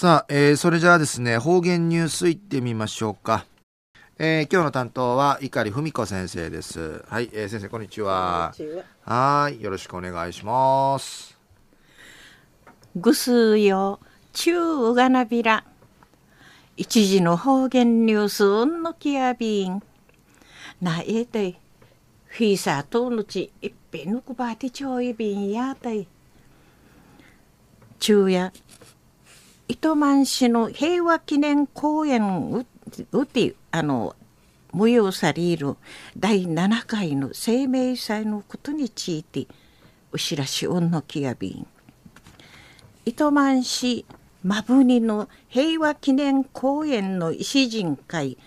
さあ、えー、それじゃあですね、方言ニュースいってみましょうか。えー、今日の担当は碇文子先生です。はい、えー、先生こんにちは。はい、よろしくお願いします。ぐすよ、ちゅうがなびら。一時の方言ニュースうんのきやびん。なえて、フィーサーとのちいっぺんのくばてちょいびんやたい。昼夜糸満市の平和記念公園ううてあの催される第7回の生命祭のことについてお知らしおんのきやびん。糸満市まぶにの平和記念公園の石人会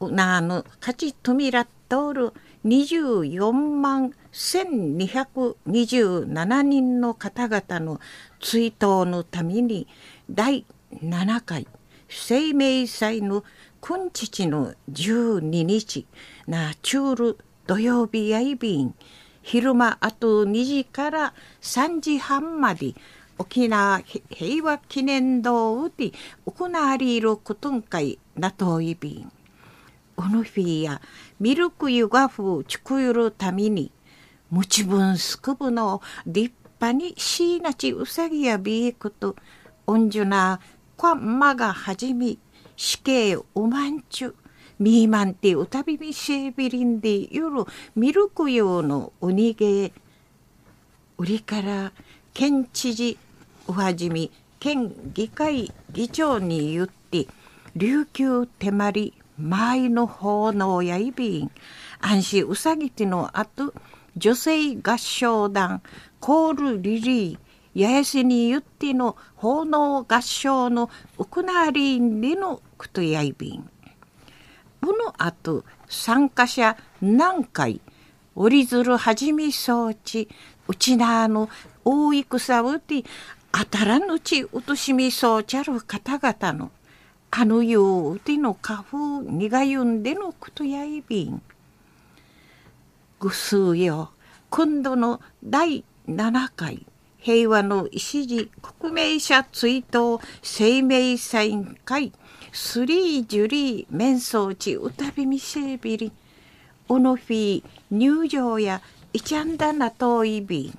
なあの勝ちとみらっとる24万1227人の方々の追悼のために第7回生命祭の今日の12日なチュール土曜日やいびん昼間あと2時から3時半まで沖縄平和記念堂で行われることんかいなといびん。おのフィやミルク湯がふちくゆるためにむちぶんすくぶの立派にしいなちうさぎやびいくとおんじゅなこんまがはじみ死刑おまんちゅみーまんてうたびみせびりんでゆるミルク用のおにげ。売りから県知事おはじみ県議会議長に言って琉球手まり前の奉納やいびん安心うさぎてのあと女性合唱団。コールリリー八重瀬に言っての奉納合唱のウクナーリンでのクトヤイビン。この後参加者何回折り鶴はじみ装置うちなの大戦うてあたらぬちうとしみそうちゃる方々の。あのようての花粉にがゆんでのくとやいびん。ぐすうよ今度の第7回平和の礎国名者追悼生命サイン会スリージュリー面相地歌びみせびりオノフィー入場やイチャンダナトイビン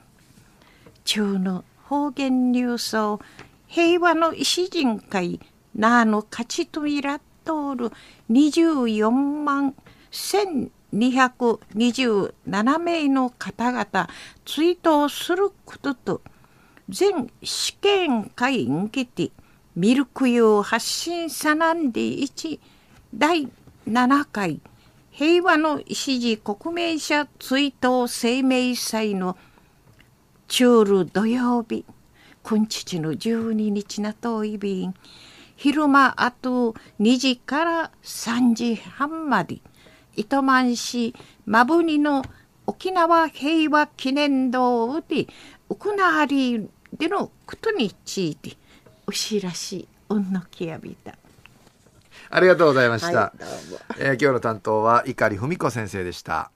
中の方言流送平和の石人会なあの勝ちとみらっとおる24万1227名の方々追悼することと全試験会にけてミルク用発信さなんで1第7回平和の礎国名者追悼生命祭のチュール土曜日今日の12日なといびん。昼間あと2時から3時半まで糸満市まぶにの沖縄平和記念堂で行われでのことについてお知らしおんのきやびた。ありがとうございました。はい、えー、今日の担当は碇文子先生でした。